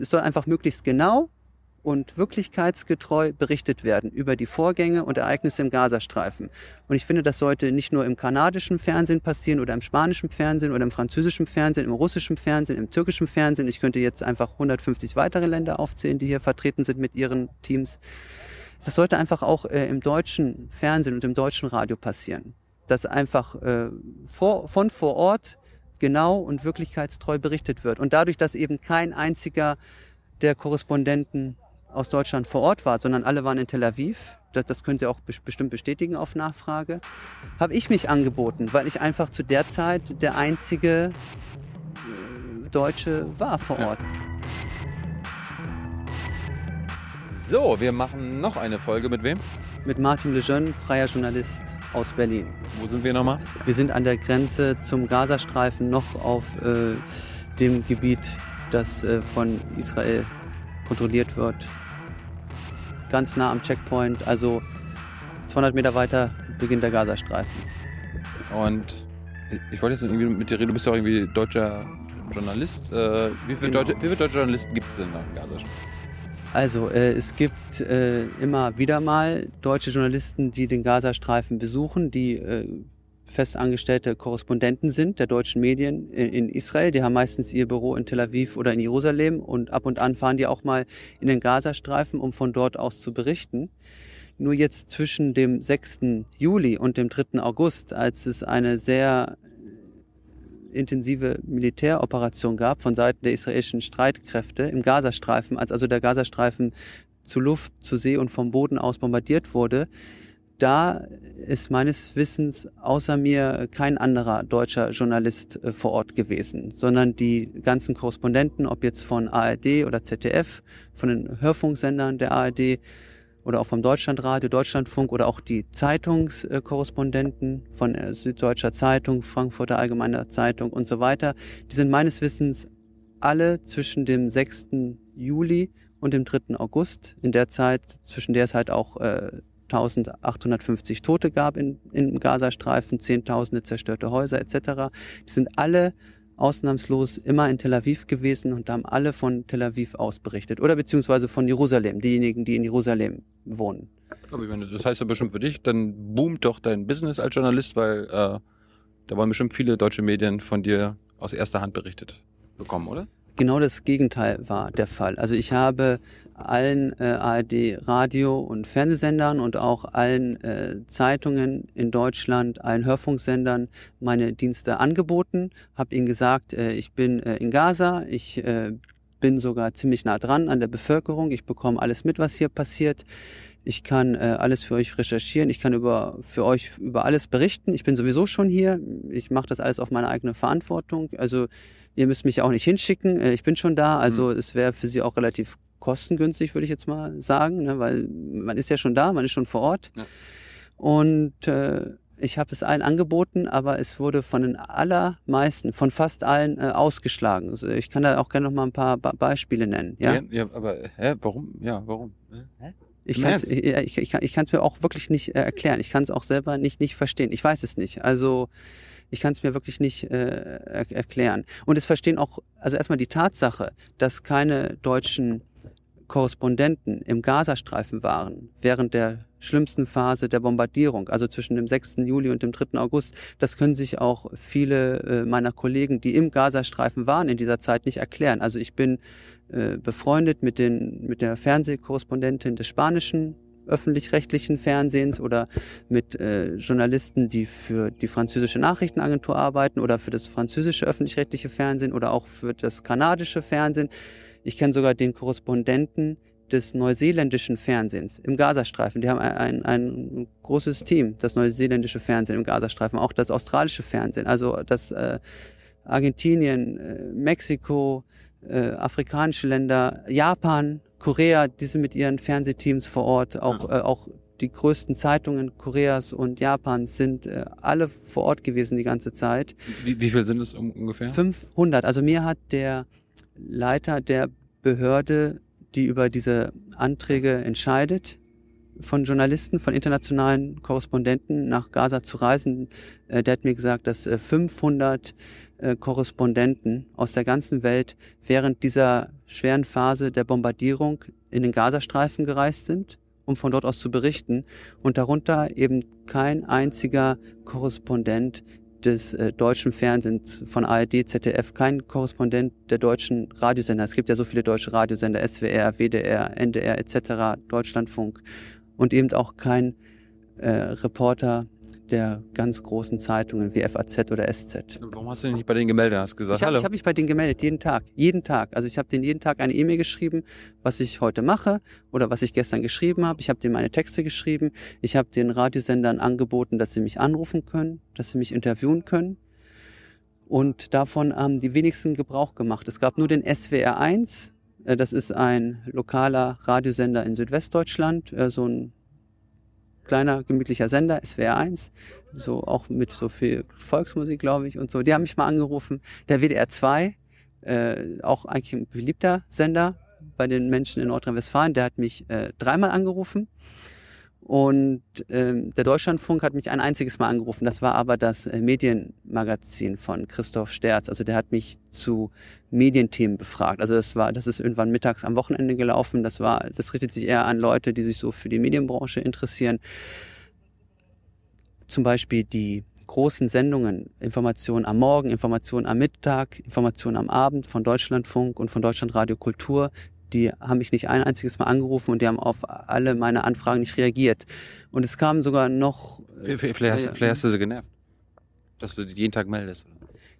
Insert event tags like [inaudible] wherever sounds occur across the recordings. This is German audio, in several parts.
Es soll einfach möglichst genau und wirklichkeitsgetreu berichtet werden über die Vorgänge und Ereignisse im Gazastreifen. Und ich finde, das sollte nicht nur im kanadischen Fernsehen passieren oder im spanischen Fernsehen oder im französischen Fernsehen, im russischen Fernsehen, im türkischen Fernsehen. Ich könnte jetzt einfach 150 weitere Länder aufzählen, die hier vertreten sind mit ihren Teams. Das sollte einfach auch äh, im deutschen Fernsehen und im deutschen Radio passieren. Dass einfach äh, vor, von vor Ort genau und wirklichkeitstreu berichtet wird. Und dadurch, dass eben kein einziger der Korrespondenten aus Deutschland vor Ort war, sondern alle waren in Tel Aviv. Das, das können Sie auch bestimmt bestätigen auf Nachfrage. Habe ich mich angeboten, weil ich einfach zu der Zeit der einzige äh, Deutsche war vor Ort. So, wir machen noch eine Folge mit wem? Mit Martin Lejeune, freier Journalist aus Berlin. Wo sind wir nochmal? Wir sind an der Grenze zum Gazastreifen noch auf äh, dem Gebiet, das äh, von Israel kontrolliert wird. Ganz nah am Checkpoint, also 200 Meter weiter beginnt der Gazastreifen. Und ich wollte jetzt irgendwie mit dir reden, du bist ja auch irgendwie deutscher Journalist. Äh, wie, viele Genau. deutsche, wie viele deutsche Journalisten gibt es denn da im Gazastreifen? Also äh, es gibt äh, immer wieder mal deutsche Journalisten, die den Gazastreifen besuchen, die äh, festangestellte Korrespondenten sind der deutschen Medien in, in Israel. Die haben meistens ihr Büro in Tel Aviv oder in Jerusalem und ab und an fahren die auch mal in den Gazastreifen, um von dort aus zu berichten. Nur jetzt zwischen dem 6. Juli und dem 3. August, als es eine sehr intensive Militäroperation gab von Seiten der israelischen Streitkräfte im Gazastreifen, als also der Gazastreifen zu Luft, zu See und vom Boden aus bombardiert wurde, da ist meines Wissens außer mir kein anderer deutscher Journalist äh, vor Ort gewesen, sondern die ganzen Korrespondenten, ob jetzt von ARD oder ZDF, von den Hörfunksendern der ARD oder auch vom Deutschlandradio, Deutschlandfunk oder auch die Zeitungskorrespondenten von äh, Süddeutscher Zeitung, Frankfurter Allgemeiner Zeitung und so weiter, die sind meines Wissens alle zwischen dem 6. Juli und dem 3. August, in der Zeit, zwischen der es halt auch äh, 1850 Tote gab in, im Gazastreifen, Zehntausende zerstörte Häuser etc. Die sind alle ausnahmslos immer in Tel Aviv gewesen und haben alle von Tel Aviv aus berichtet. Oder beziehungsweise von Jerusalem, diejenigen, die in Jerusalem wohnen. Aber ich meine, das heißt ja bestimmt für dich, dann boomt doch dein Business als Journalist, weil äh, da wollen bestimmt viele deutsche Medien von dir aus erster Hand berichtet bekommen, oder? Genau das Gegenteil war der Fall. Also ich habe allen äh, ARD Radio- und Fernsehsendern und auch allen äh, Zeitungen in Deutschland, allen Hörfunksendern meine Dienste angeboten, habe ihnen gesagt, äh, ich bin äh, in Gaza, ich äh, bin sogar ziemlich nah dran an der Bevölkerung, ich bekomme alles mit, was hier passiert. Ich kann äh, alles für euch recherchieren, ich kann über, für euch über alles berichten. Ich bin sowieso schon hier, ich mache das alles auf meine eigene Verantwortung. Also ihr müsst mich auch nicht hinschicken, äh, ich bin schon da. Also es wäre für sie auch relativ kostengünstig, würde ich jetzt mal sagen, ne? weil man ist ja schon da, man ist schon vor Ort. Ja. Und äh, ich habe es allen angeboten, aber es wurde von den allermeisten, von fast allen äh, ausgeschlagen. Also ich kann da auch gerne noch mal ein paar Ba- Beispiele nennen. Ja? ja, aber hä, warum? Ja, warum? Hä? Ich kann es ich, ich, ich kann's mir auch wirklich nicht äh, erklären. Ich kann es auch selber nicht, nicht verstehen. Ich weiß es nicht. Also ich kann es mir wirklich nicht äh, er erklären. Und es verstehen auch, also erstmal die Tatsache, dass keine deutschen Korrespondenten im Gazastreifen waren während der schlimmsten Phase der Bombardierung, also zwischen dem 6. Juli und dem 3. August, das können sich auch viele äh, meiner Kollegen, die im Gazastreifen waren in dieser Zeit, nicht erklären. Also ich bin äh, befreundet mit, den, mit der Fernsehkorrespondentin des spanischen öffentlich-rechtlichen Fernsehens oder mit äh, Journalisten, die für die französische Nachrichtenagentur arbeiten oder für das französische öffentlich-rechtliche Fernsehen oder auch für das kanadische Fernsehen. Ich kenne sogar den Korrespondenten des neuseeländischen Fernsehens im Gazastreifen. Die haben ein, ein, ein großes Team, das neuseeländische Fernsehen im Gazastreifen, auch das australische Fernsehen, also das äh, Argentinien, äh, Mexiko, äh, afrikanische Länder, Japan, Korea, die sind mit ihren Fernsehteams vor Ort, auch, äh, auch die größten Zeitungen Koreas und Japans sind äh, alle vor Ort gewesen die ganze Zeit. Wie, wie viel sind es um, ungefähr? 500. Also mir hat der Leiter der Behörde, die über diese Anträge entscheidet, von Journalisten, von internationalen Korrespondenten nach Gaza zu reisen, äh, der hat mir gesagt, dass äh, 500 äh, Korrespondenten aus der ganzen Welt während dieser schweren Phase der Bombardierung in den Gazastreifen gereist sind, um von dort aus zu berichten. Und darunter eben kein einziger Korrespondent des äh, deutschen Fernsehens von ARD, ZDF, kein Korrespondent der deutschen Radiosender. Es gibt ja so viele deutsche Radiosender, SWR, WDR, NDR etc., Deutschlandfunk und eben auch kein äh, Reporter der ganz großen Zeitungen wie FAZ oder SZ. Warum hast du dich nicht bei denen gemeldet? Hast gesagt, ich habe hab mich bei denen gemeldet, jeden Tag. Jeden Tag. Also ich habe denen jeden Tag eine E-Mail geschrieben, was ich heute mache oder was ich gestern geschrieben habe. Ich habe denen meine Texte geschrieben. Ich habe den Radiosendern angeboten, dass sie mich anrufen können, dass sie mich interviewen können. Und davon haben die wenigsten Gebrauch gemacht. Es gab nur den SWR 1. Äh, das ist ein lokaler Radiosender in Südwestdeutschland, äh, so ein kleiner, gemütlicher Sender, SWR 1, so auch mit so viel Volksmusik, glaube ich, und so. Die haben mich mal angerufen. Der WDR 2, äh, auch eigentlich ein beliebter Sender bei den Menschen in Nordrhein-Westfalen, der hat mich äh, dreimal angerufen. Und ähm, der Deutschlandfunk hat mich ein einziges Mal angerufen. Das war aber das äh, Medienmagazin von Christoph Sterz. Also der hat mich zu Medienthemen befragt. Also das war, das ist irgendwann mittags am Wochenende gelaufen. Das war, das richtet sich eher an Leute, die sich so für die Medienbranche interessieren. Zum Beispiel die großen Sendungen, Informationen am Morgen, Informationen am Mittag, Informationen am Abend von Deutschlandfunk und von Deutschlandradio Kultur, die haben mich nicht ein einziges Mal angerufen und die haben auf alle meine Anfragen nicht reagiert. Und es kam sogar noch. Vielleicht, hast, äh, vielleicht hast du sie genervt, dass du dich jeden Tag meldest.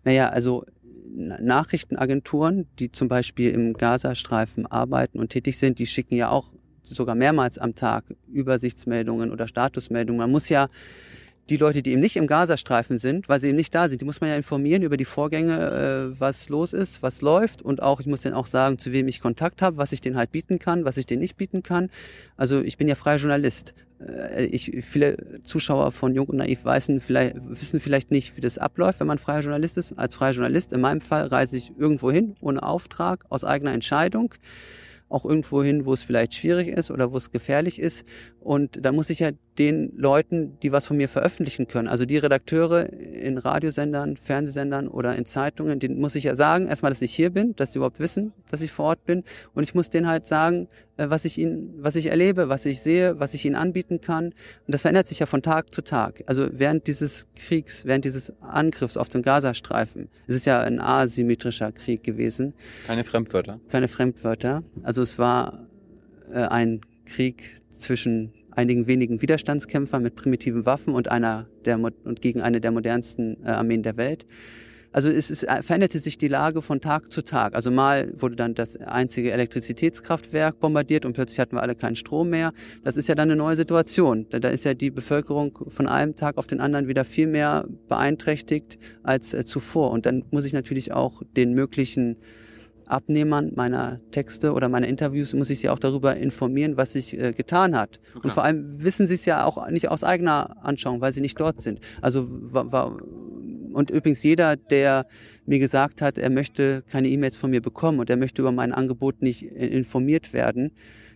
Naja, also Nachrichtenagenturen, die zum Beispiel im Gazastreifen arbeiten und tätig sind, die schicken ja auch sogar mehrmals am Tag Übersichtsmeldungen oder Statusmeldungen. Man muss ja die Leute, die eben nicht im Gazastreifen sind, weil sie eben nicht da sind, die muss man ja informieren über die Vorgänge, äh, was los ist, was läuft und auch, ich muss denen auch sagen, zu wem ich Kontakt habe, was ich denen halt bieten kann, was ich denen nicht bieten kann. Also ich bin ja freier Journalist. Äh, ich, viele Zuschauer von Jung und Naiv wissen vielleicht, wissen vielleicht nicht, wie das abläuft, wenn man freier Journalist ist. Als freier Journalist, in meinem Fall, reise ich irgendwo hin, ohne Auftrag, aus eigener Entscheidung auch irgendwo hin, wo es vielleicht schwierig ist oder wo es gefährlich ist. Und da muss ich ja den Leuten, die was von mir veröffentlichen können, also die Redakteure in Radiosendern, Fernsehsendern oder in Zeitungen, denen muss ich ja sagen, erstmal, dass ich hier bin, dass sie überhaupt wissen, dass ich vor Ort bin. Und ich muss denen halt sagen, äh, was ich ihnen, was ich erlebe, was ich sehe, was ich ihnen anbieten kann. Und das verändert sich ja von Tag zu Tag. Also während dieses Kriegs, während dieses Angriffs auf den Gazastreifen, es ist ja ein asymmetrischer Krieg gewesen. Keine Fremdwörter. Keine Fremdwörter. Also es war äh, ein Krieg zwischen einigen wenigen Widerstandskämpfern mit primitiven Waffen und einer der und gegen eine der modernsten äh, Armeen der Welt. Also es, es veränderte sich die Lage von Tag zu Tag. Also mal wurde dann das einzige Elektrizitätskraftwerk bombardiert und plötzlich hatten wir alle keinen Strom mehr. Das ist ja dann eine neue Situation. Da, da ist ja die Bevölkerung von einem Tag auf den anderen wieder viel mehr beeinträchtigt als äh, zuvor. Und dann muss ich natürlich auch den möglichen Abnehmern meiner Texte oder meiner Interviews muss ich sie auch darüber informieren, was sich äh, getan hat. Okay. Und vor allem wissen sie es ja auch nicht aus eigener Anschauung, weil sie nicht dort sind. Also war, und übrigens jeder, der mir gesagt hat, er möchte keine E-Mails von mir bekommen und er möchte über mein Angebot nicht informiert werden,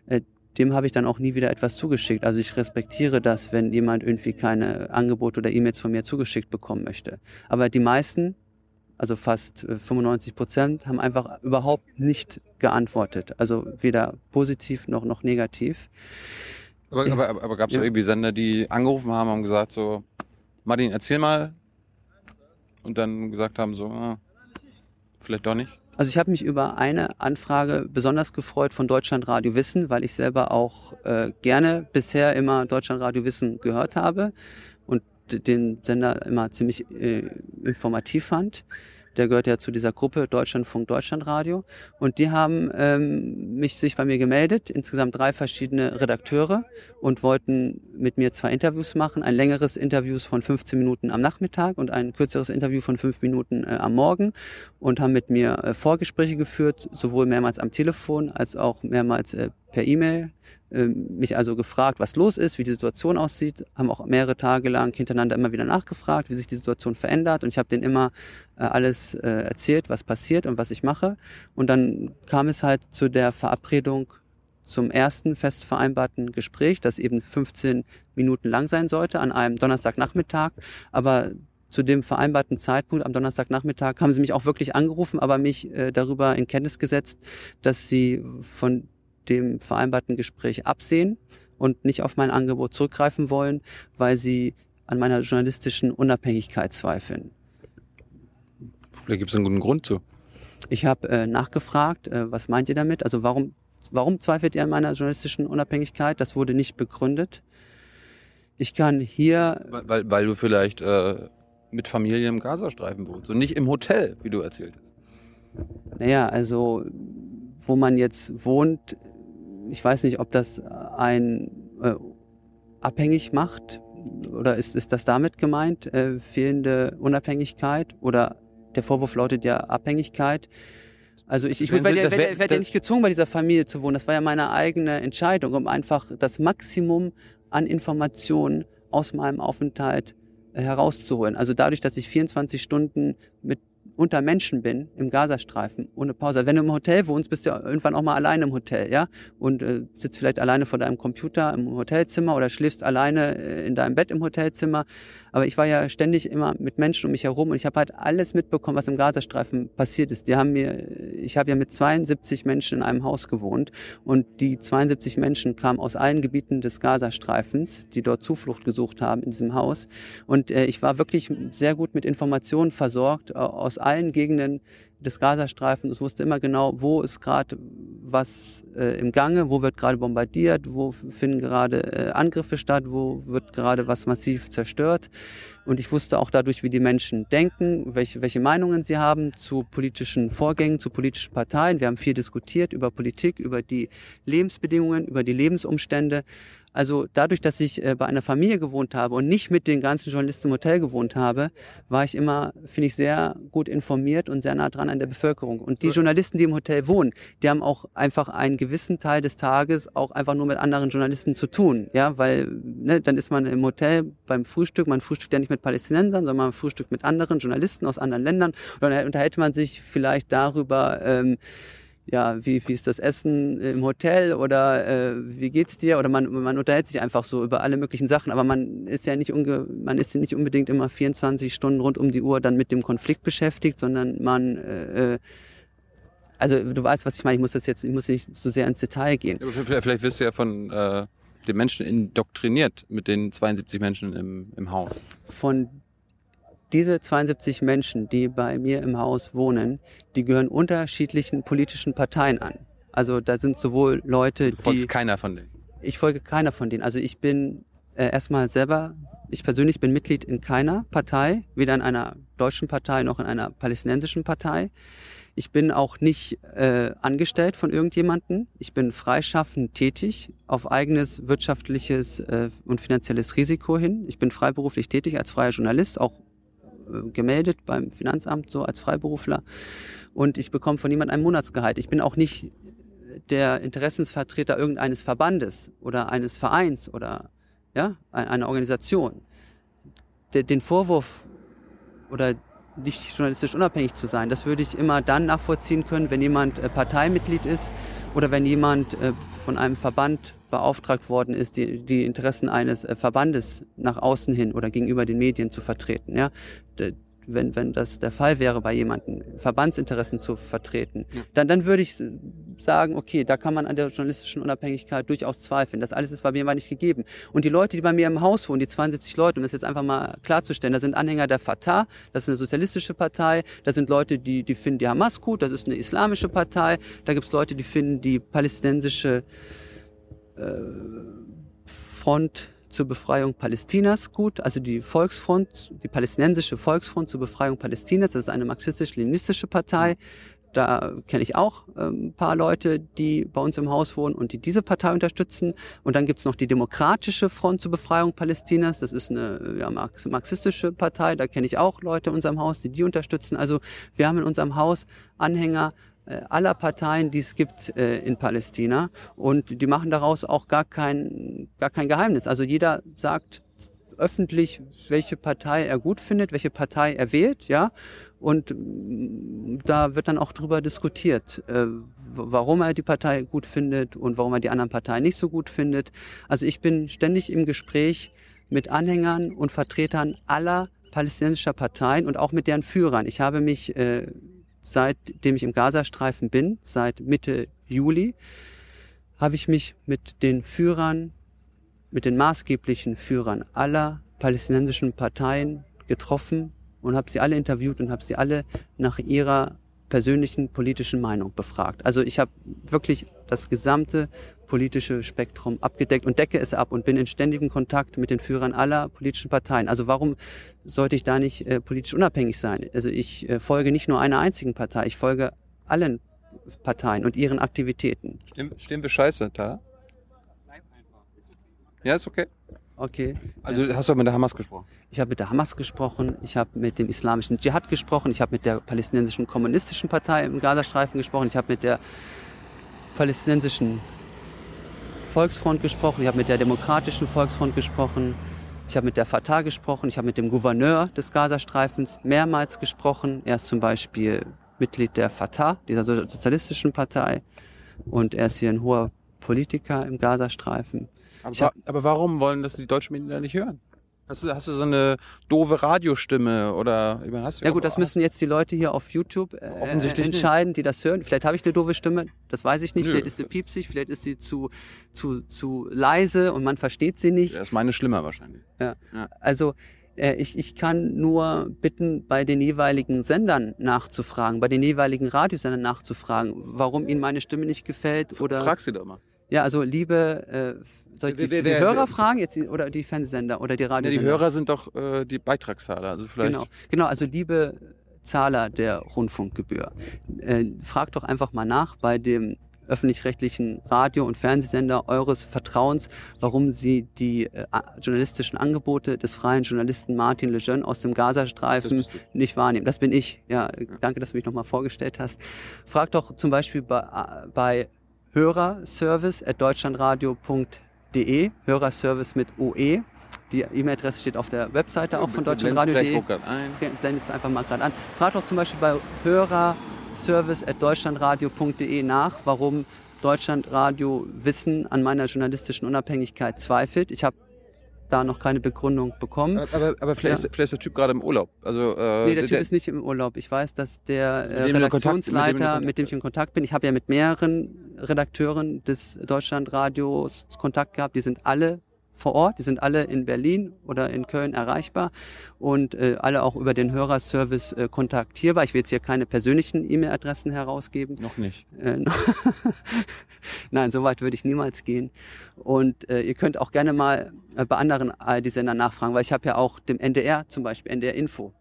äh, dem habe ich dann auch nie wieder etwas zugeschickt. Also ich respektiere das, wenn jemand irgendwie keine Angebote oder E-Mails von mir zugeschickt bekommen möchte. Aber die meisten, also fast 95 äh, Prozent, haben einfach überhaupt nicht geantwortet. Also weder positiv noch, noch negativ. Aber, aber, aber, aber gab es ja. irgendwie Sender, die angerufen haben und gesagt so, Martin, erzähl mal, und dann gesagt haben, so, ah, vielleicht doch nicht? Also ich habe mich über eine Anfrage besonders gefreut von Deutschlandradio Wissen, weil ich selber auch äh, gerne bisher immer Deutschlandradio Wissen gehört habe den Sender immer ziemlich äh, informativ fand der gehört ja zu dieser Gruppe Deutschlandfunk Deutschlandradio. Und die haben ähm, mich sich bei mir gemeldet, insgesamt drei verschiedene Redakteure und wollten mit mir zwei Interviews machen. Ein längeres Interview von 15 Minuten am Nachmittag und ein kürzeres Interview von fünf Minuten äh, am Morgen und haben mit mir äh, Vorgespräche geführt, sowohl mehrmals am Telefon als auch mehrmals äh, per E-Mail ähm, mich also gefragt, was los ist, wie die Situation aussieht, haben auch mehrere Tage lang hintereinander immer wieder nachgefragt, wie sich die Situation verändert. Und ich habe denen immer äh, alles äh, erzählt, was passiert und was ich mache. Und dann kam es halt zu der Verabredung zum ersten fest vereinbarten Gespräch, das eben 15 Minuten lang sein sollte an einem Donnerstagnachmittag, aber zu dem vereinbarten Zeitpunkt am Donnerstagnachmittag haben sie mich auch wirklich angerufen, aber mich äh, darüber in Kenntnis gesetzt, dass sie von dem vereinbarten Gespräch absehen und nicht auf mein Angebot zurückgreifen wollen, weil sie an meiner journalistischen Unabhängigkeit zweifeln. Vielleicht gibt es einen guten Grund zu. Ich habe äh, nachgefragt, äh, was meint ihr damit? Also warum, warum zweifelt ihr an meiner journalistischen Unabhängigkeit? Das wurde nicht begründet. Ich kann hier. Weil, weil, weil du vielleicht äh, mit Familie im Gazastreifen wohnst und nicht im Hotel, wie du erzählt hast. Naja, also wo man jetzt wohnt, ich weiß nicht, ob das ein äh, abhängig macht oder ist, ist das damit gemeint, äh, fehlende Unabhängigkeit oder der Vorwurf lautet ja Abhängigkeit. Also ich, ich werde ja, werd, werd ja nicht gezwungen, bei dieser Familie zu wohnen. Das war ja meine eigene Entscheidung, um einfach das Maximum an Informationen aus meinem Aufenthalt äh, herauszuholen. Also dadurch, dass ich 24 Stunden mit unter Menschen bin im Gazastreifen ohne Pause. Wenn du im Hotel wohnst, bist du irgendwann auch mal alleine im Hotel, ja? Und äh, sitzt vielleicht alleine vor deinem Computer im Hotelzimmer oder schläfst alleine äh, in deinem Bett im Hotelzimmer. Aber ich war ja ständig immer mit Menschen um mich herum und ich habe halt alles mitbekommen, was im Gazastreifen passiert ist. Die haben mir, ich habe ja mit 72 Menschen in einem Haus gewohnt und die 72 Menschen kamen aus allen Gebieten des Gazastreifens, die dort Zuflucht gesucht haben in diesem Haus. Und äh, ich war wirklich sehr gut mit Informationen versorgt äh, aus allen Gegenden des Gazastreifens. Es wusste immer genau, wo ist gerade was äh, im Gange, wo wird gerade bombardiert, wo finden gerade äh, Angriffe statt, wo wird gerade was massiv zerstört. Und ich wusste auch dadurch, wie die Menschen denken, welche, welche Meinungen sie haben zu politischen Vorgängen, zu politischen Parteien. Wir haben viel diskutiert über Politik, über die Lebensbedingungen, über die Lebensumstände. Also dadurch, dass ich äh, bei einer Familie gewohnt habe und nicht mit den ganzen Journalisten im Hotel gewohnt habe, war ich immer, finde ich, sehr gut informiert und sehr nah dran an der Bevölkerung. Und die Journalisten, die im Hotel wohnen, die haben auch einfach einen gewissen Teil des Tages auch einfach nur mit anderen Journalisten zu tun. Ja, weil ne, dann ist man im Hotel beim Frühstück, man frühstückt ja nicht mit Palästinensern, sondern man frühstückt mit anderen Journalisten aus anderen Ländern. Und dann unterhält man sich vielleicht darüber, ähm, ja, wie, wie ist das Essen im Hotel oder äh, wie geht's dir? Oder man, man unterhält sich einfach so über alle möglichen Sachen, aber man ist ja nicht unge man ist ja nicht unbedingt immer 24 Stunden rund um die Uhr dann mit dem Konflikt beschäftigt, sondern man äh, äh also du weißt, was ich meine, ich muss das jetzt, ich muss nicht so sehr ins Detail gehen. Vielleicht, vielleicht wirst du ja von äh, den Menschen indoktriniert mit den 72 Menschen im, im Haus. Von diese 72 Menschen, die bei mir im Haus wohnen, die gehören unterschiedlichen politischen Parteien an. Also da sind sowohl Leute, du die... keiner von denen? Ich folge keiner von denen. Also ich bin äh, erstmal selber, ich persönlich bin Mitglied in keiner Partei, weder in einer deutschen Partei noch in einer palästinensischen Partei. Ich bin auch nicht äh, angestellt von irgendjemanden. Ich bin freischaffend tätig auf eigenes wirtschaftliches äh, und finanzielles Risiko hin. Ich bin freiberuflich tätig als freier Journalist, auch gemeldet beim Finanzamt so als Freiberufler und ich bekomme von niemandem ein Monatsgehalt. Ich bin auch nicht der Interessensvertreter irgendeines Verbandes oder eines Vereins oder ja, einer Organisation. Den Vorwurf oder nicht journalistisch unabhängig zu sein, das würde ich immer dann nachvollziehen können, wenn jemand äh, Parteimitglied ist oder wenn jemand äh, von einem Verband beauftragt worden ist, die, die Interessen eines äh, Verbandes nach außen hin oder gegenüber den Medien zu vertreten. Ja? Wenn, wenn das der Fall wäre bei jemandem, Verbandsinteressen zu vertreten, ja. dann, dann würde ich sagen, okay, da kann man an der journalistischen Unabhängigkeit durchaus zweifeln. Das alles ist bei mir mal nicht gegeben. Und die Leute, die bei mir im Haus wohnen, die 72 Leute, um das jetzt einfach mal klarzustellen, da sind Anhänger der Fatah, das ist eine sozialistische Partei, da sind Leute, die, die finden die Hamas gut, das ist eine islamische Partei, da gibt es Leute, die finden die palästinensische Front zur Befreiung Palästinas gut, also die Volksfront, die palästinensische Volksfront zur Befreiung Palästinas, das ist eine marxistisch-leninistische Partei. Da kenne ich auch ein ähm, paar Leute, die bei uns im Haus wohnen und die diese Partei unterstützen. Und dann gibt's noch die Demokratische Front zur Befreiung Palästinas. Das ist eine ja, marxistische Partei. Da kenne ich auch Leute in unserem Haus, die die unterstützen. Also wir haben in unserem Haus Anhänger aller Parteien, die es gibt äh, in Palästina. Und die machen daraus auch gar kein, gar kein Geheimnis. Also jeder sagt öffentlich, welche Partei er gut findet, welche Partei er wählt, ja. Und mm, da wird dann auch drüber diskutiert, äh, warum er die Partei gut findet und warum er die anderen Parteien nicht so gut findet. Also ich bin ständig im Gespräch mit Anhängern und Vertretern aller palästinensischer Parteien und auch mit deren Führern. Ich habe mich, äh, seitdem ich im Gazastreifen bin, seit Mitte Juli, habe ich mich mit den Führern, mit den maßgeblichen Führern aller palästinensischen Parteien getroffen und habe sie alle interviewt und habe sie alle nach ihrer persönlichen politischen Meinung befragt. Also ich habe wirklich das gesamte politische Spektrum abgedeckt und decke es ab und bin in ständigem Kontakt mit den Führern aller politischen Parteien. Also warum sollte ich da nicht äh, politisch unabhängig sein? Also ich äh, folge nicht nur einer einzigen Partei, ich folge allen Parteien und ihren Aktivitäten. Stehen, stehen wir scheiße da? Ja, ist okay. Okay. Also hast du mit der Hamas gesprochen? Ich habe mit der Hamas gesprochen, ich habe mit dem islamischen Dschihad gesprochen, ich habe mit der palästinensischen kommunistischen Partei im Gazastreifen gesprochen, ich habe mit der palästinensischen Volksfront gesprochen, ich habe mit der demokratischen Volksfront gesprochen, ich habe mit der Fatah gesprochen, ich habe mit dem Gouverneur des Gazastreifens mehrmals gesprochen. Er ist zum Beispiel Mitglied der Fatah, dieser sozialistischen Partei, und er ist hier ein hoher Politiker im Gazastreifen. Aber, hab, aber warum wollen das die deutschen Medien da nicht hören? Hast du, hast du so eine doofe Radiostimme oder meine, hast du Ja gut, das müssen jetzt die Leute hier auf YouTube äh, Offensichtlich entscheiden, die das hören. Vielleicht habe ich eine doofe Stimme, das weiß ich nicht. Nö. Vielleicht ist sie piepsig, vielleicht ist sie zu, zu, zu leise und man versteht sie nicht. Das ist meine schlimmer wahrscheinlich. Ja. Ja. Also äh, ich, ich kann nur bitten, bei den jeweiligen Sendern nachzufragen, bei den jeweiligen Radiosendern nachzufragen, warum ihnen meine Stimme nicht gefällt oder. Frag sie doch mal. Ja, also liebe, äh, soll ich die, Wer- wer- die Hörer wer- fragen jetzt die- oder die Fernsehsender oder die Ja, Radiosender? die Hörer sind doch äh, die Beitragszahler. Also vielleicht. Genau, genau, also liebe Zahler der Rundfunkgebühr, äh, fragt doch einfach mal nach bei dem öffentlich-rechtlichen Radio- und Fernsehsender eures Vertrauens, warum sie die äh, journalistischen Angebote des freien Journalisten Martin Lejeune aus dem Gazastreifen nicht wahrnehmen. Das bin ich. Ja, äh, danke, dass du mich nochmal vorgestellt hast. Fragt doch zum Beispiel bei, äh, bei hörerservice.deutschlandradio.de, Hörerservice mit OE. Die E-Mail-Adresse steht auf der Webseite auch von deutschlandradio.de. Blendet es einfach mal gerade an. Fragt doch zum Beispiel bei hörerservice.deutschlandradio.de nach, warum Deutschlandradio Wissen an meiner journalistischen Unabhängigkeit zweifelt. Ich habe da noch keine Begründung bekommen. Aber, aber vielleicht, Ja. ist, vielleicht ist der Typ gerade im Urlaub. Also, äh, Nee, der Typ ist nicht im Urlaub. Ich weiß, dass der äh, Kontakt- mit dem Redaktionsleiter, mit dem ich in Kontakt bin, ich habe ja mit mehreren Redakteuren des Deutschlandradios Kontakt gehabt. Die sind alle vor Ort, die sind alle in Berlin oder in Köln erreichbar und äh, alle auch über den Hörerservice äh, kontaktierbar. Ich will jetzt hier keine persönlichen E-Mail-Adressen herausgeben. noch nicht. Äh, [laughs] [laughs] Nein, so weit würde ich niemals gehen. Und äh, ihr könnt auch gerne mal äh, bei anderen ARD-Sendern nachfragen, weil ich habe ja auch dem NDR zum Beispiel, NDR Info.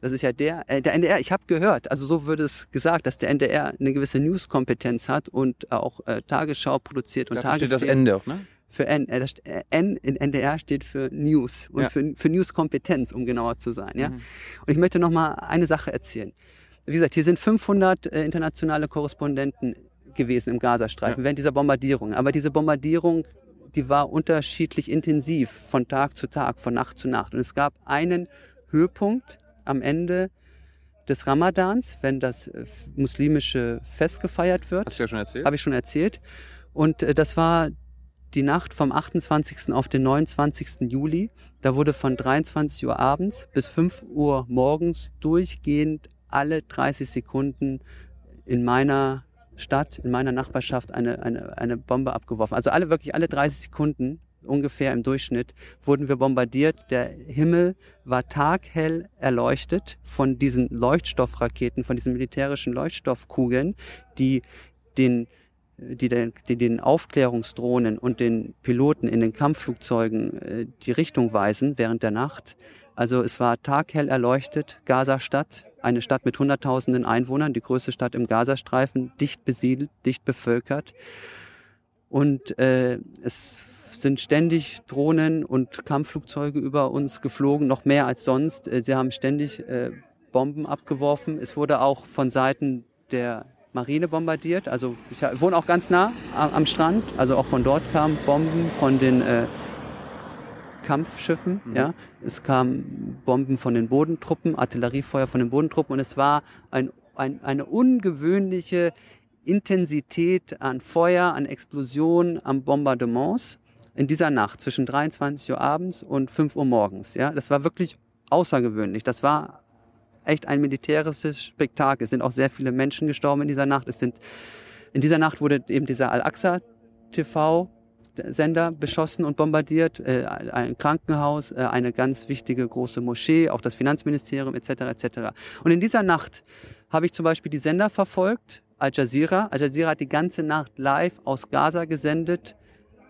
Das ist ja der, äh, der NDR, ich habe gehört, also so würde es gesagt, dass der NDR eine gewisse News-Kompetenz hat und auch äh, Tagesschau produziert und Da steht das. Ende auch, ne? Für N, äh, äh, N in NDR steht für News und Ja. für, für News-Kompetenz, um genauer zu sein. Ja? Mhm. Und ich möchte noch mal eine Sache erzählen. Wie gesagt, hier sind 500 äh, internationale Korrespondenten gewesen im Gazastreifen Ja. während dieser Bombardierung. Aber diese Bombardierung, die war unterschiedlich intensiv von Tag zu Tag, von Nacht zu Nacht. Und es gab einen Höhepunkt am Ende des Ramadans, wenn das äh, muslimische Fest gefeiert wird Hast du ja schon erzählt? habe ich schon erzählt. Und äh, das war die Nacht vom 28. auf den 29. Juli. Da wurde von 23 Uhr abends bis 5 Uhr morgens durchgehend alle 30 Sekunden in meiner Stadt, in meiner Nachbarschaft eine, eine, eine Bombe abgeworfen. Also alle wirklich alle 30 Sekunden ungefähr im Durchschnitt wurden wir bombardiert. Der Himmel war taghell erleuchtet von diesen Leuchtstoffraketen, von diesen militärischen Leuchtstoffkugeln, die den die den, die den Aufklärungsdrohnen und den Piloten in den Kampfflugzeugen äh, die Richtung weisen während der Nacht. Also es war taghell erleuchtet, Gaza-Stadt, eine Stadt mit Hunderttausenden Einwohnern, die größte Stadt im Gazastreifen, dicht besiedelt, dicht bevölkert. Und äh, es sind ständig Drohnen und Kampfflugzeuge über uns geflogen, noch mehr als sonst. Äh, Sie haben ständig äh, Bomben abgeworfen. Es wurde auch von Seiten der Marine bombardiert. Also ich wohne auch ganz nah am, am Strand. Also auch von dort kamen Bomben von den äh, Kampfschiffen. Mhm. Ja, es kamen Bomben von den Bodentruppen, Artilleriefeuer von den Bodentruppen und es war ein, ein, eine ungewöhnliche Intensität an Feuer, an Explosionen, an Bombardements in dieser Nacht zwischen 23 Uhr abends und 5 Uhr morgens. Ja, das war wirklich außergewöhnlich. Das war echt ein militärisches Spektakel. Es sind auch sehr viele Menschen gestorben in dieser Nacht. Es sind, in dieser Nacht wurde eben dieser Al-Aqsa TV Sender beschossen und bombardiert, äh, ein Krankenhaus, äh, eine ganz wichtige große Moschee, auch das Finanzministerium etc. etc. Und in dieser Nacht habe ich zum Beispiel die Sender verfolgt, Al Jazeera. Al Jazeera hat die ganze Nacht live aus Gaza gesendet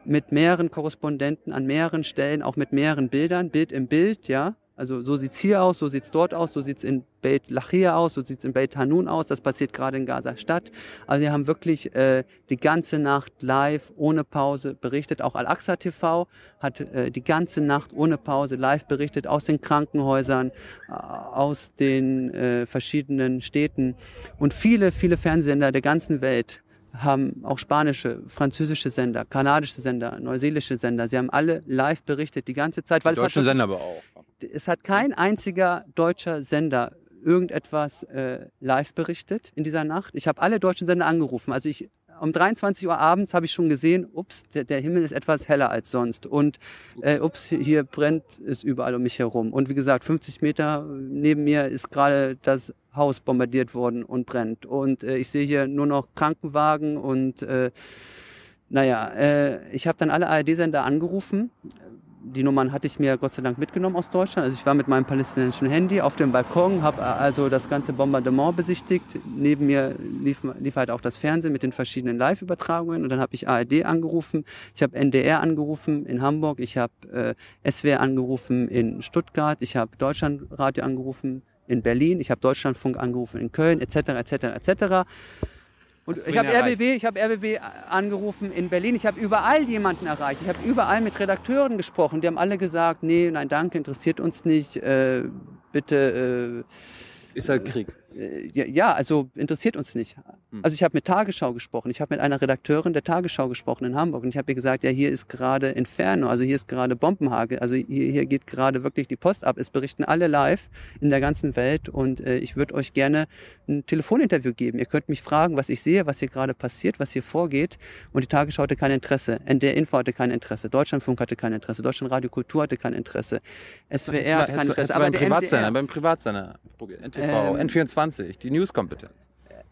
mit mehreren Korrespondenten an mehreren Stellen, auch mit mehreren Bildern, Bild im Bild, ja. Also so sieht's hier aus, so sieht's dort aus, so sieht's in Beit Lachia aus, so sieht's in Beit Hanun aus. Das passiert gerade in Gaza Stadt. Also wir haben wirklich äh, die ganze Nacht live ohne Pause berichtet. Auch Al-Aqsa TV hat äh, die ganze Nacht ohne Pause live berichtet aus den Krankenhäusern, äh, aus den äh, verschiedenen Städten und viele, viele Fernsehsender der ganzen Welt haben auch spanische, französische Sender, kanadische Sender, neuseelische Sender. Sie haben alle live berichtet die ganze Zeit. Weil die deutschen Sender aber auch es hat kein einziger deutscher Sender irgendetwas äh, live berichtet in dieser Nacht. Ich habe alle deutschen Sender angerufen. Also ich um 23 Uhr abends habe ich schon gesehen, ups, der, der, Himmel ist etwas heller als sonst. Und äh, ups, hier brennt es überall um mich herum. Und wie gesagt, 50 Meter neben mir ist gerade das Haus bombardiert worden und brennt. Und äh, ich sehe hier nur noch Krankenwagen und äh, naja, äh, ich habe dann alle ARD-Sender angerufen, die Nummern hatte ich mir Gott sei Dank mitgenommen aus Deutschland. Also ich war mit meinem palästinensischen Handy auf dem Balkon, habe also das ganze Bombardement besichtigt. Neben mir lief, lief halt auch das Fernsehen mit den verschiedenen Live-Übertragungen und dann habe ich ARD angerufen, ich habe NDR angerufen in Hamburg, ich habe äh, SWR angerufen in Stuttgart, ich habe Deutschlandradio angerufen in Berlin, ich habe Deutschlandfunk angerufen in Köln etc. etc. etc. Und ich habe RBB, ich habe RBB angerufen in Berlin. Ich habe überall jemanden erreicht. Ich habe überall mit Redakteuren gesprochen. Die haben alle gesagt, nee, nein, danke, interessiert uns nicht. Äh, bitte. Äh, Ist halt Krieg. Ja, also interessiert uns nicht. Hm. Also ich habe mit Tagesschau gesprochen, ich habe mit einer Redakteurin der Tagesschau gesprochen in Hamburg und ich habe ihr gesagt, ja, hier ist gerade Inferno, also hier ist gerade Bombenhagel, also hier, hier geht gerade wirklich die Post ab. Es berichten alle live in der ganzen Welt und äh, ich würde euch gerne ein Telefoninterview geben. Ihr könnt mich fragen, was ich sehe, was hier gerade passiert, was hier vorgeht und die Tagesschau hatte kein Interesse, NDR Info hatte kein Interesse, Deutschlandfunk hatte kein Interesse, Deutschland Radio Kultur hatte kein Interesse, SWR hatte kein Interesse, aber beim Privatsender, beim Privatsender, NTV, ähm, N24, die Newskompetenz.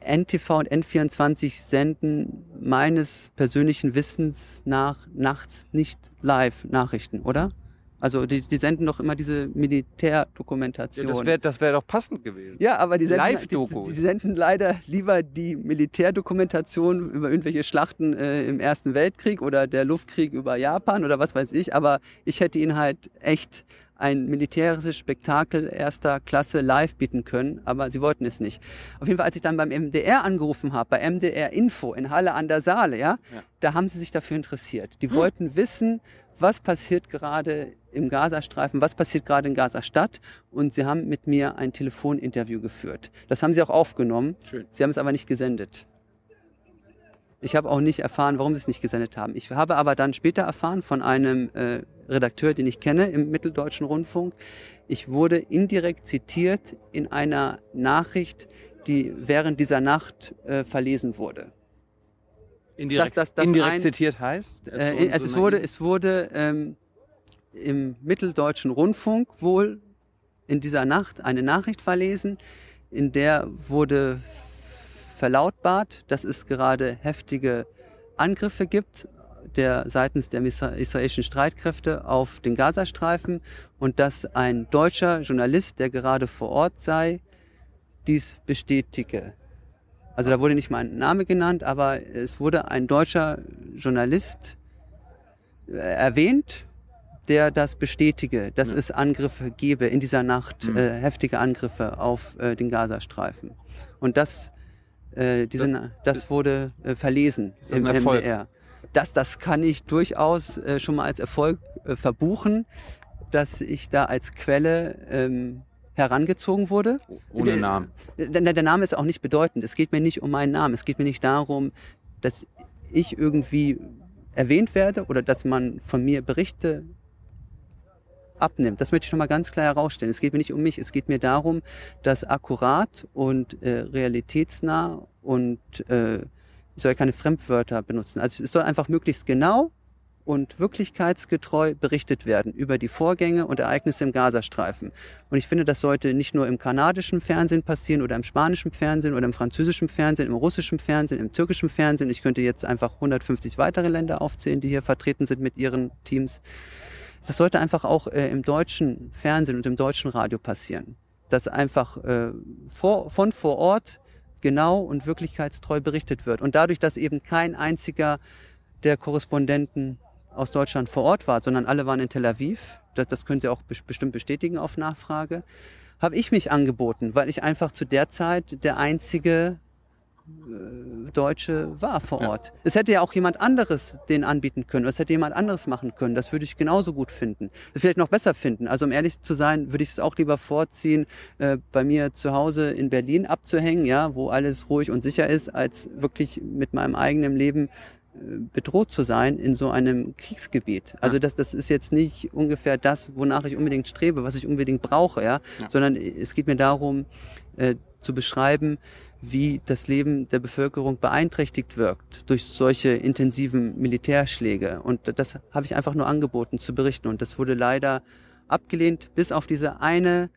NTV und N24 senden meines persönlichen Wissens nach nachts nicht Live-Nachrichten, oder? Also die, die senden doch immer diese Militärdokumentation. Ja, das wäre das wär doch passend gewesen. Ja, aber die senden, die, die, senden leider lieber die Militärdokumentation über irgendwelche Schlachten äh, im Ersten Weltkrieg oder der Luftkrieg über Japan oder was weiß ich. Aber ich hätte ihnen halt echt ein militärisches Spektakel erster Klasse live bieten können, aber sie wollten es nicht. Auf jeden Fall, als ich dann beim MDR angerufen habe, bei MDR Info in Halle an der Saale, ja, ja. da haben sie sich dafür interessiert. Die hm. wollten wissen, was passiert gerade im Gazastreifen, was passiert gerade in Gaza-Stadt und sie haben mit mir ein Telefoninterview geführt. Das haben sie auch aufgenommen. Schön. Sie haben es aber nicht gesendet. Ich habe auch nicht erfahren, warum sie es nicht gesendet haben. Ich habe aber dann später erfahren von einem äh, Redakteur, den ich kenne im Mitteldeutschen Rundfunk. Ich wurde indirekt zitiert in einer Nachricht, die während dieser Nacht äh, verlesen wurde. Indirekt, dass, dass, dass indirekt ein, zitiert heißt? Äh, es, es, wurde, es wurde ähm, im Mitteldeutschen Rundfunk wohl in dieser Nacht eine Nachricht verlesen, in der wurde verlautbart, dass es gerade heftige Angriffe gibt der seitens der israelischen Streitkräfte auf den Gazastreifen und dass ein deutscher Journalist, der gerade vor Ort sei, dies bestätige. Also da wurde nicht mal ein Name genannt, aber es wurde ein deutscher Journalist äh, erwähnt, der das bestätige, dass ja. es Angriffe gebe in dieser Nacht, mhm. äh, heftige Angriffe auf äh, den Gazastreifen. Und das, äh, diese, das wurde äh, verlesen im MDR das, das kann ich durchaus äh, schon mal als Erfolg äh, verbuchen, dass ich da als Quelle ähm, herangezogen wurde. Ohne Namen. Der, der, der, Name ist auch nicht bedeutend. Es geht mir nicht um meinen Namen. Es geht mir nicht darum, dass ich irgendwie erwähnt werde oder dass man von mir Berichte abnimmt. Das möchte ich schon mal ganz klar herausstellen. Es geht mir nicht um mich. Es geht mir darum, dass akkurat und äh, realitätsnah und äh, ich soll keine Fremdwörter benutzen. Also es soll einfach möglichst genau und wirklichkeitsgetreu berichtet werden über die Vorgänge und Ereignisse im Gazastreifen. Und ich finde, das sollte nicht nur im kanadischen Fernsehen passieren oder im spanischen Fernsehen oder im französischen Fernsehen, im russischen Fernsehen, im türkischen Fernsehen. Ich könnte jetzt einfach 150 weitere Länder aufzählen, die hier vertreten sind mit ihren Teams. Das sollte einfach auch äh, im deutschen Fernsehen und im deutschen Radio passieren. Dass einfach äh, vor, von vor Ort genau und wirklichkeitstreu berichtet wird. Und dadurch, dass eben kein einziger der Korrespondenten aus Deutschland vor Ort war, sondern alle waren in Tel Aviv, das, das können Sie auch bestimmt bestätigen auf Nachfrage, habe ich mich angeboten, weil ich einfach zu der Zeit der einzige Deutsche war vor Ort. Ja. Es hätte ja auch jemand anderes den anbieten können. Es hätte jemand anderes machen können. Das würde ich genauso gut finden. Das vielleicht noch besser finden. Also um ehrlich zu sein, würde ich es auch lieber vorziehen, äh, bei mir zu Hause in Berlin abzuhängen, ja, wo alles ruhig und sicher ist, als wirklich mit meinem eigenen Leben äh, bedroht zu sein in so einem Kriegsgebiet. Also das, das ist jetzt nicht ungefähr das, wonach ich unbedingt strebe, was ich unbedingt brauche, ja, ja. sondern es geht mir darum, äh, zu beschreiben, wie das Leben der Bevölkerung beeinträchtigt wirkt durch solche intensiven Militärschläge. Und das habe ich einfach nur angeboten zu berichten. Und das wurde leider abgelehnt, bis auf diese eine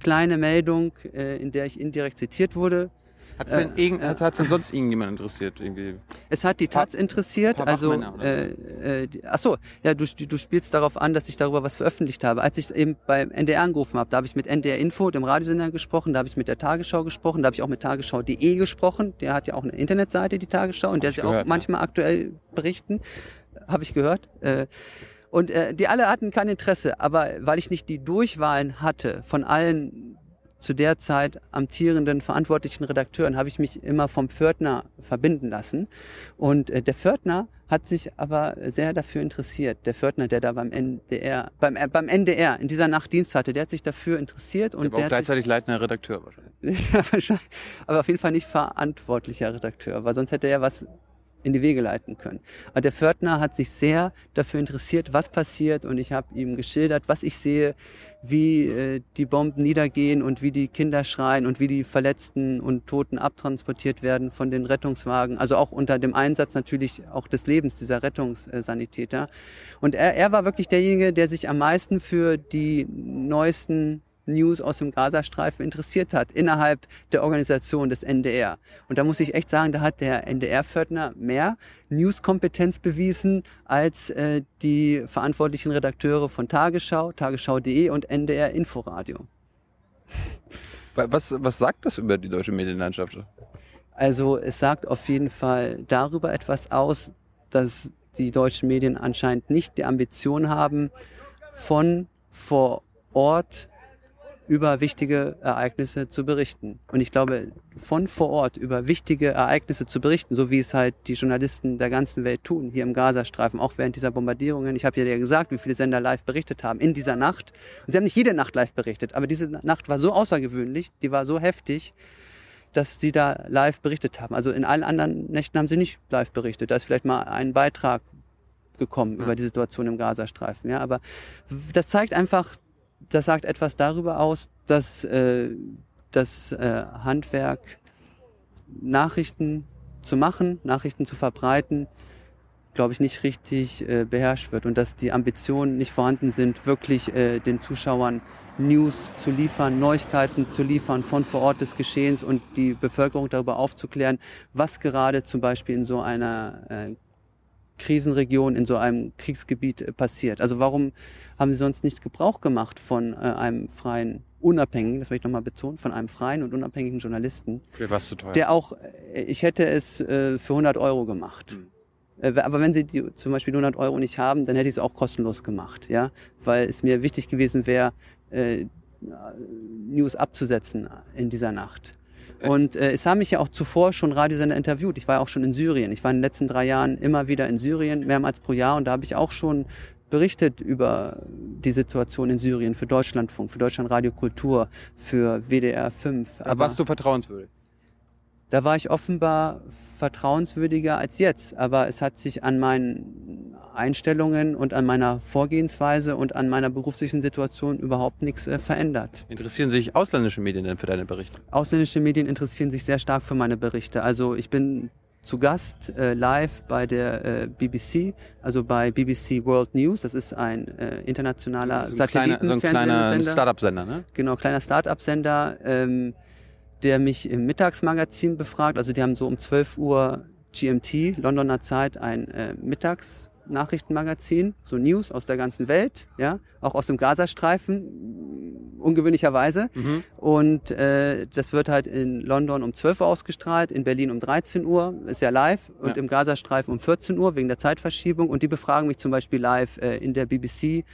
kleine Meldung, äh, in der ich indirekt zitiert wurde, hat es denn, äh, äh, denn sonst irgendjemand interessiert? Irgendwie? Es hat die Taz interessiert. also, äh, äh, ach so, ja, du, du spielst darauf an, dass ich darüber was veröffentlicht habe. Als ich eben beim NDR angerufen habe, da habe ich mit NDR Info, dem Radiosender, gesprochen, da habe ich mit der Tagesschau gesprochen, da habe ich auch mit tagesschau.de gesprochen. Der hat ja auch eine Internetseite, die Tagesschau, und der ist ja auch manchmal aktuell berichten. Habe ich gehört. Äh, und äh, die alle hatten kein Interesse, aber weil ich nicht die Durchwahlen hatte von allen zu der Zeit amtierenden verantwortlichen Redakteuren habe ich mich immer vom Pförtner verbinden lassen. Und äh, der Pförtner hat sich aber sehr dafür interessiert. Der Pförtner, der da beim NDR, beim, äh, beim NDR in dieser Nacht Dienst hatte, der hat sich dafür interessiert. Und der war der auch gleichzeitig leitender Redakteur wahrscheinlich. [laughs] ja, wahrscheinlich. Aber auf jeden Fall nicht verantwortlicher Redakteur, weil sonst hätte er was in die Wege leiten können. Aber der Pförtner hat sich sehr dafür interessiert, was passiert und ich habe ihm geschildert, was ich sehe, wie äh, die Bomben niedergehen und wie die Kinder schreien und wie die Verletzten und Toten abtransportiert werden von den Rettungswagen. Also auch unter dem Einsatz natürlich auch des Lebens dieser Rettungssanitäter. Und er, er war wirklich derjenige, der sich am meisten für die neuesten News aus dem Gazastreifen interessiert hat innerhalb der Organisation des NDR. Und da muss ich echt sagen, da hat der NDR-Fördner mehr News-Kompetenz bewiesen als äh, die verantwortlichen Redakteure von Tagesschau, Tagesschau.de und NDR Inforadio. Was, was sagt das über die deutsche Medienlandschaft? Also es sagt auf jeden Fall darüber etwas aus, dass die deutschen Medien anscheinend nicht die Ambition haben, von vor Ort über wichtige Ereignisse zu berichten. Und ich glaube, von vor Ort über wichtige Ereignisse zu berichten, so wie es halt die Journalisten der ganzen Welt tun, hier im Gazastreifen, auch während dieser Bombardierungen. Ich habe ja gesagt, wie viele Sender live berichtet haben in dieser Nacht. Und sie haben nicht jede Nacht live berichtet, aber diese Nacht war so außergewöhnlich, die war so heftig, dass sie da live berichtet haben. Also in allen anderen Nächten haben sie nicht live berichtet. Da ist vielleicht mal ein Beitrag gekommen über die Situation im Gazastreifen. Ja, aber das zeigt einfach, das sagt etwas darüber aus, dass äh, das äh, Handwerk, Nachrichten zu machen, Nachrichten zu verbreiten, glaube ich, nicht richtig äh, beherrscht wird und dass die Ambitionen nicht vorhanden sind, wirklich äh, den Zuschauern News zu liefern, Neuigkeiten zu liefern von vor Ort des Geschehens und die Bevölkerung darüber aufzuklären, was gerade zum Beispiel in so einer äh, Krisenregion, in so einem Kriegsgebiet äh, passiert. Also warum haben sie sonst nicht Gebrauch gemacht von äh, einem freien, unabhängigen, das möchte ich nochmal betonen, von einem freien und unabhängigen Journalisten. Für was zu teuer? Der auch, äh, ich hätte es für 100 Euro gemacht. Mhm. Aber wenn sie die, zum Beispiel 100 Euro nicht haben, dann hätte ich es auch kostenlos gemacht, ja, weil es mir wichtig gewesen wäre, News abzusetzen in dieser Nacht. Und äh, es haben mich ja auch zuvor schon Radiosender interviewt. Ich war ja auch schon in Syrien. Ich war in den letzten drei Jahren immer wieder in Syrien, mehrmals pro Jahr. Und da habe ich auch schon berichtet über die Situation in Syrien für Deutschlandfunk, für Deutschlandradio Kultur, für WDR 5. Da Aber warst du vertrauenswürdig? Da war ich offenbar vertrauenswürdiger als jetzt. Aber es hat sich an meinen Einstellungen und an meiner Vorgehensweise und an meiner beruflichen Situation überhaupt nichts äh, verändert. Interessieren sich ausländische Medien denn für deine Berichte? Ausländische Medien interessieren sich sehr stark für meine Berichte. Also ich bin zu Gast äh, live bei der äh, BBC, also bei BBC World News. Das ist ein äh, internationaler so ein Satelliten kleiner, so ein kleiner Startup-Sender, ne? Genau, kleiner Start-up-Sender, ähm, der mich im Mittagsmagazin befragt. Also die haben so um 12 Uhr GMT, Londoner Zeit, ein äh, Mittagsnachrichtenmagazin, so News aus der ganzen Welt, ja, auch aus dem Gazastreifen, ungewöhnlicherweise. Mhm. Und äh, das wird halt in London um 12 Uhr ausgestrahlt, in Berlin um 13 Uhr, ist ja live, und Ja. im Gazastreifen um 14 Uhr wegen der Zeitverschiebung. Und die befragen mich zum Beispiel live äh, in der BBC,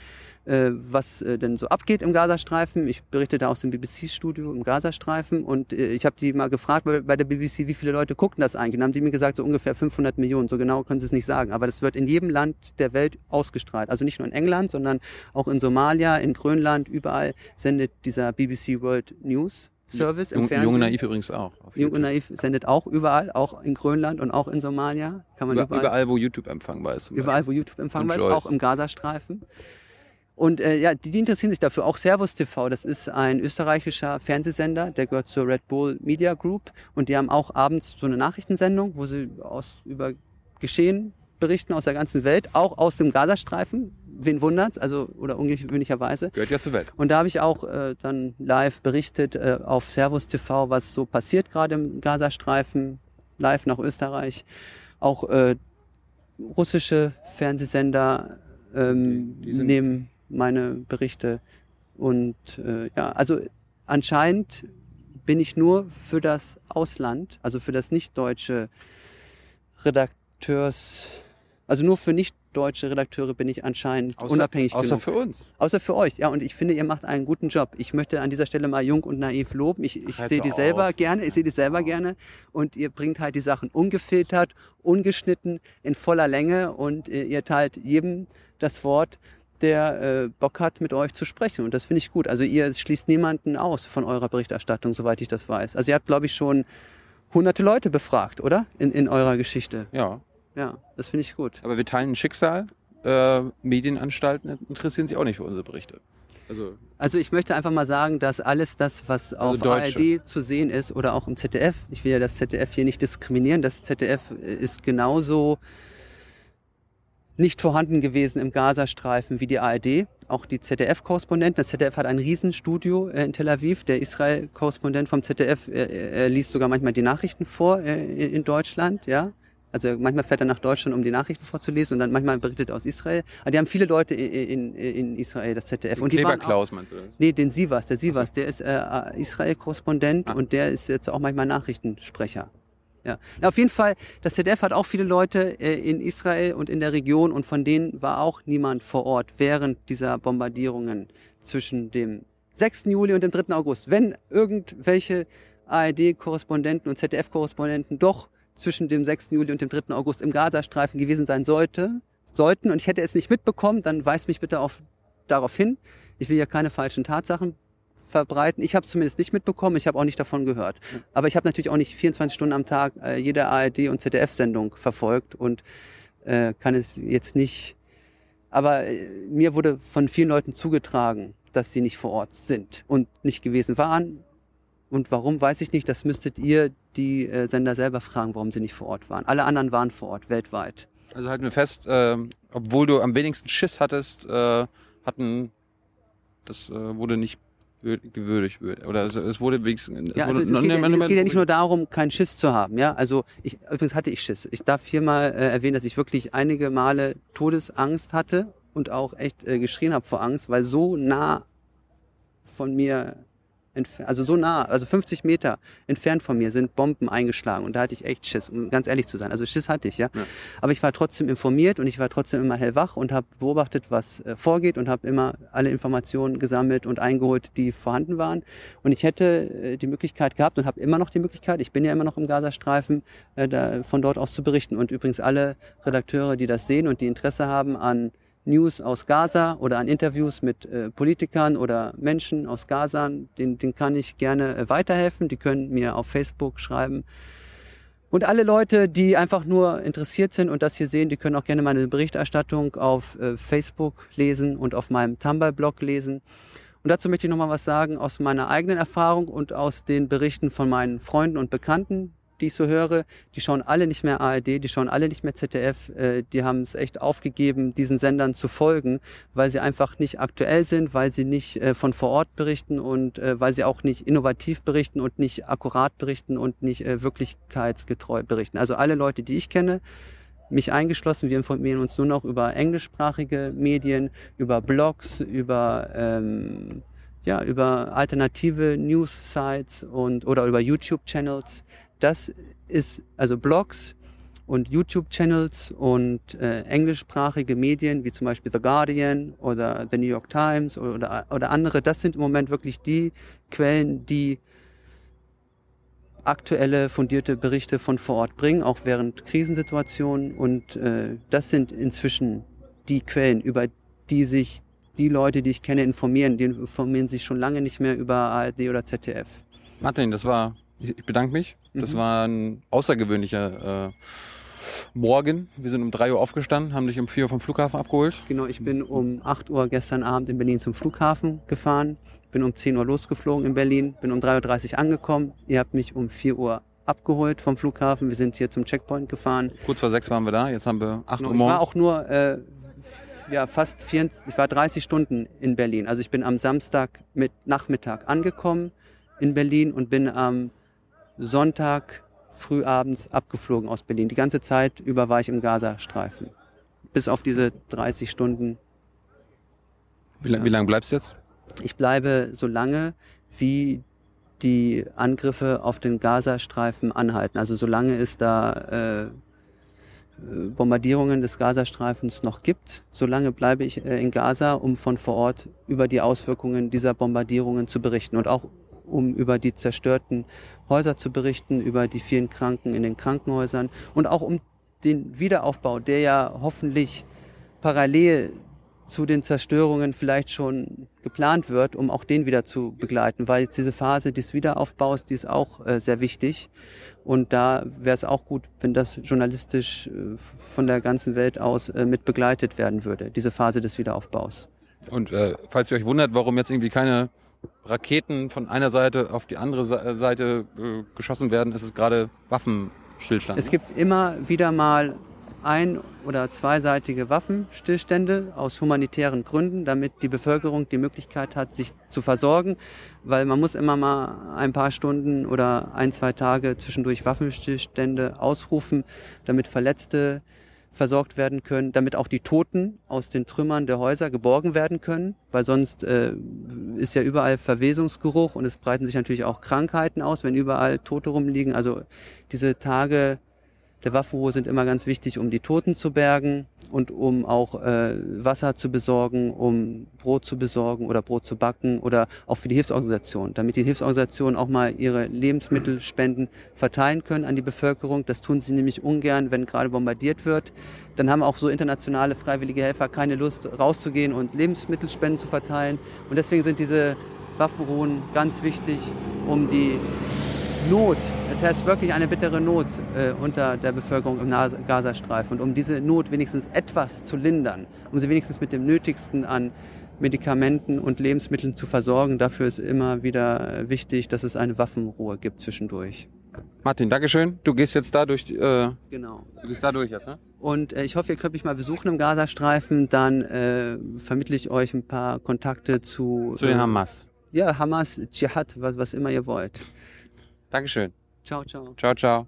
was äh, denn so abgeht im Gazastreifen. Ich berichte da aus dem BBC-Studio im Gazastreifen und äh, ich habe die mal gefragt bei, bei der BBC, wie viele Leute gucken das eigentlich? Und dann haben die mir gesagt, so ungefähr 500 Millionen. So genau können sie es nicht sagen. Aber das wird in jedem Land der Welt ausgestrahlt. Also nicht nur in England, sondern auch in Somalia, in Grönland, überall sendet dieser BBC World News Service im Jung, Fernsehen. Jung und Naiv übrigens auch. Jung und. Naiv sendet auch überall, auch in Grönland und auch in Somalia. Kann man Über, überall, überall, wo YouTube empfangbar ist. überall wo YouTube empfangbar ist, auch im Gazastreifen. Und äh, ja, die, die interessieren sich dafür. Auch Servus TV, das ist ein österreichischer Fernsehsender, der gehört zur Red Bull Media Group. Und die haben auch abends so eine Nachrichtensendung, wo sie aus, über Geschehen berichten aus der ganzen Welt, auch aus dem Gazastreifen. Wen wundert's? Also, oder ungewöhnlicherweise. Gehört ja zur Welt. Und da habe ich auch äh, dann live berichtet äh, auf Servus TV, was so passiert gerade im Gazastreifen, live nach Österreich. Auch äh, russische Fernsehsender ähm, nehmen meine Berichte. Und äh, ja, also anscheinend bin ich nur für das Ausland, also für das nicht deutsche Redakteurs, also nur für nicht deutsche Redakteure bin ich anscheinend Außer, unabhängig außer genug. für uns. Außer für euch, ja. Und ich finde, ihr macht einen guten Job. Ich möchte an dieser Stelle mal jung und naiv loben. Ich, ich sehe die selber auf. gerne, ich sehe die selber Wow. gerne. Und ihr bringt halt die Sachen ungefiltert, ungeschnitten, in voller Länge. Und äh, ihr teilt jedem das Wort, der äh, Bock hat, mit euch zu sprechen. Und das finde ich gut. Also ihr schließt niemanden aus von eurer Berichterstattung, soweit ich das weiß. Also ihr habt, glaube ich, schon hunderte Leute befragt, oder? In, in eurer Geschichte. Ja. Ja, das finde ich gut. Aber wir teilen ein Schicksal. Äh, Medienanstalten interessieren sich auch nicht für unsere Berichte. Also Also ich möchte einfach mal sagen, dass alles das, was auf Deutsche. ARD zu sehen ist oder auch im ZDF, ich will ja das ZDF hier nicht diskriminieren, das ZDF ist genauso nicht vorhanden gewesen im Gazastreifen wie die ARD, auch die ZDF-Korrespondenten. Das ZDF hat ein Riesenstudio äh, in Tel Aviv. Der Israel-Korrespondent vom ZDF, äh, er liest sogar manchmal die Nachrichten vor äh, in Deutschland, ja. Also manchmal fährt er nach Deutschland, um die Nachrichten vorzulesen und dann manchmal berichtet er aus Israel. Aber die haben viele Leute in, in, in Israel, das ZDF. Und die waren auch, Kleberklaus meinst du das? Nee, den Sivas, der Sivas, der ist äh, Israel-Korrespondent Ah. und der ist jetzt auch manchmal Nachrichtensprecher. Ja. Na, auf jeden Fall, das ZDF hat auch viele Leute äh, in Israel und in der Region und von denen war auch niemand vor Ort während dieser Bombardierungen zwischen dem 6. Juli und dem 3. August. Wenn irgendwelche ARD-Korrespondenten und ZDF-Korrespondenten doch zwischen dem 6. Juli und dem 3. August im Gazastreifen gewesen sein sollte, sollten und ich hätte es nicht mitbekommen, dann weist mich bitte auf, darauf hin. Ich will ja keine falschen Tatsachen verbreiten. Ich habe es zumindest nicht mitbekommen, ich habe auch nicht davon gehört. Aber ich habe natürlich auch nicht 24 Stunden am Tag äh, jede ARD- und ZDF-Sendung verfolgt und äh, kann es jetzt nicht. Aber äh, mir wurde von vielen Leuten zugetragen, dass sie nicht vor Ort sind und nicht gewesen waren. Und warum, weiß ich nicht. Das müsstet ihr die äh, Sender selber fragen, warum sie nicht vor Ort waren. Alle anderen waren vor Ort, weltweit. Also halten wir fest, ähm, obwohl du am wenigsten Schiss hattest, äh, hatten das äh, wurde nicht gewürdigt wird oder es, es wurde wenigstens Ja, also es, noch- geht ja, es geht ja nicht nur darum, keinen Schiss zu haben. Ja, also ich, übrigens hatte ich Schiss. Ich darf hier mal äh, erwähnen, dass ich wirklich einige Male Todesangst hatte und auch echt äh, geschrien habe vor Angst, weil so nah von mir also so nah, also 50 Meter entfernt von mir sind Bomben eingeschlagen und da hatte ich echt Schiss, um ganz ehrlich zu sein. Also Schiss hatte ich, ja. Ja. Aber ich war trotzdem informiert und ich war trotzdem immer hellwach und habe beobachtet, was äh, vorgeht und habe immer alle Informationen gesammelt und eingeholt, die vorhanden waren. Und ich hätte äh, die Möglichkeit gehabt und habe immer noch die Möglichkeit, ich bin ja immer noch im Gazastreifen, äh, da, von dort aus zu berichten. Und übrigens alle Redakteure, die das sehen und die Interesse haben an News aus Gaza oder an Interviews mit äh, Politikern oder Menschen aus Gaza, den, den kann ich gerne äh, weiterhelfen. Die können mir auf Facebook schreiben. Und alle Leute, die einfach nur interessiert sind und das hier sehen, die können auch gerne meine Berichterstattung auf äh, Facebook lesen und auf meinem Tumblr-Blog lesen. Und dazu möchte ich nochmal was sagen aus meiner eigenen Erfahrung und aus den Berichten von meinen Freunden und Bekannten, die ich so höre, die schauen alle nicht mehr ARD, die schauen alle nicht mehr ZDF, äh, die haben es echt aufgegeben, diesen Sendern zu folgen, weil sie einfach nicht aktuell sind, weil sie nicht äh, von vor Ort berichten und äh, weil sie auch nicht innovativ berichten und nicht akkurat berichten und nicht äh, wirklichkeitsgetreu berichten. Also alle Leute, die ich kenne, mich eingeschlossen, wir informieren uns nur noch über englischsprachige Medien, über Blogs, über ähm, ja, über alternative News-Sites und oder über YouTube-Channels. Das ist also Blogs und YouTube-Channels und äh, englischsprachige Medien wie zum Beispiel The Guardian oder The New York Times oder, oder andere. Das sind im Moment wirklich die Quellen, die aktuelle fundierte Berichte von vor Ort bringen, auch während Krisensituationen. Und äh, das sind inzwischen die Quellen, über die sich die Leute, die ich kenne, informieren. Die informieren sich schon lange nicht mehr über ARD oder ZDF. Martin, das war, ich bedanke mich. Das mhm. war ein außergewöhnlicher äh, Morgen. Wir sind um 3 Uhr aufgestanden, haben dich um 4 Uhr vom Flughafen abgeholt. Genau, ich bin um 8 Uhr gestern Abend in Berlin zum Flughafen gefahren, bin um 10 Uhr losgeflogen in Berlin, bin um 3.30 Uhr angekommen. Ihr habt mich um 4 Uhr abgeholt vom Flughafen. Wir sind hier zum Checkpoint gefahren. Kurz vor 6 waren wir da, jetzt haben wir 8 genau, Uhr morgens. Ich war auch nur äh, ja, fast 24, ich war 30 Stunden in Berlin. Also ich bin am Samstag mit Nachmittag angekommen in Berlin und bin am Sonntag frühabends abgeflogen aus Berlin. Die ganze Zeit über war ich im Gazastreifen. Bis auf diese 30 Stunden. Wie, ja. wie lange bleibst du jetzt? Ich bleibe so lange, wie die Angriffe auf den Gazastreifen anhalten. Also solange es da äh, Bombardierungen des Gazastreifens noch gibt. Solange bleibe ich äh, in Gaza, um von vor Ort über die Auswirkungen dieser Bombardierungen zu berichten und auch um über die zerstörten Häuser zu berichten, über die vielen Kranken in den Krankenhäusern und auch um den Wiederaufbau, der ja hoffentlich parallel zu den Zerstörungen vielleicht schon geplant wird, um auch den wieder zu begleiten, weil diese Phase des Wiederaufbaus, die ist auch äh, sehr wichtig. Und da wäre es auch gut, wenn das journalistisch äh, von der ganzen Welt aus äh, mit begleitet werden würde, diese Phase des Wiederaufbaus. Und äh, falls ihr euch wundert, warum jetzt irgendwie keine Raketen von einer Seite auf die andere Seite äh, geschossen werden, ist es gerade Waffenstillstand. Es gibt immer wieder mal ein- oder zweiseitige Waffenstillstände aus humanitären Gründen, damit die Bevölkerung die Möglichkeit hat, sich zu versorgen, weil man muss immer mal ein paar Stunden oder ein, zwei Tage zwischendurch Waffenstillstände ausrufen, damit Verletzte versorgt werden können, damit auch die Toten aus den Trümmern der Häuser geborgen werden können, weil sonst äh, ist ja überall Verwesungsgeruch und es breiten sich natürlich auch Krankheiten aus, wenn überall Tote rumliegen. Also diese Tage der Waffenruhe sind immer ganz wichtig, um die Toten zu bergen und um auch äh, Wasser zu besorgen, um Brot zu besorgen oder Brot zu backen oder auch für die Hilfsorganisationen, damit die Hilfsorganisationen auch mal ihre Lebensmittelspenden verteilen können an die Bevölkerung. Das tun sie nämlich ungern, wenn gerade bombardiert wird. Dann haben auch so internationale freiwillige Helfer keine Lust rauszugehen und Lebensmittelspenden zu verteilen. Und deswegen sind diese Waffenruhen ganz wichtig, um die Not, es herrscht wirklich eine bittere Not äh, unter der Bevölkerung im Gazastreifen. Und um diese Not wenigstens etwas zu lindern, um sie wenigstens mit dem Nötigsten an Medikamenten und Lebensmitteln zu versorgen, dafür ist immer wieder wichtig, dass es eine Waffenruhe gibt zwischendurch. Martin, Dankeschön. Du gehst jetzt da durch. Äh, genau. Du gehst da durch jetzt, ne? Und äh, ich hoffe, ihr könnt mich mal besuchen im Gazastreifen. Dann äh, vermittle ich euch ein paar Kontakte zu. Zu den äh, Hamas. Ja, Hamas, Dschihad, was, was immer ihr wollt. Dankeschön. Ciao, ciao. Ciao, ciao.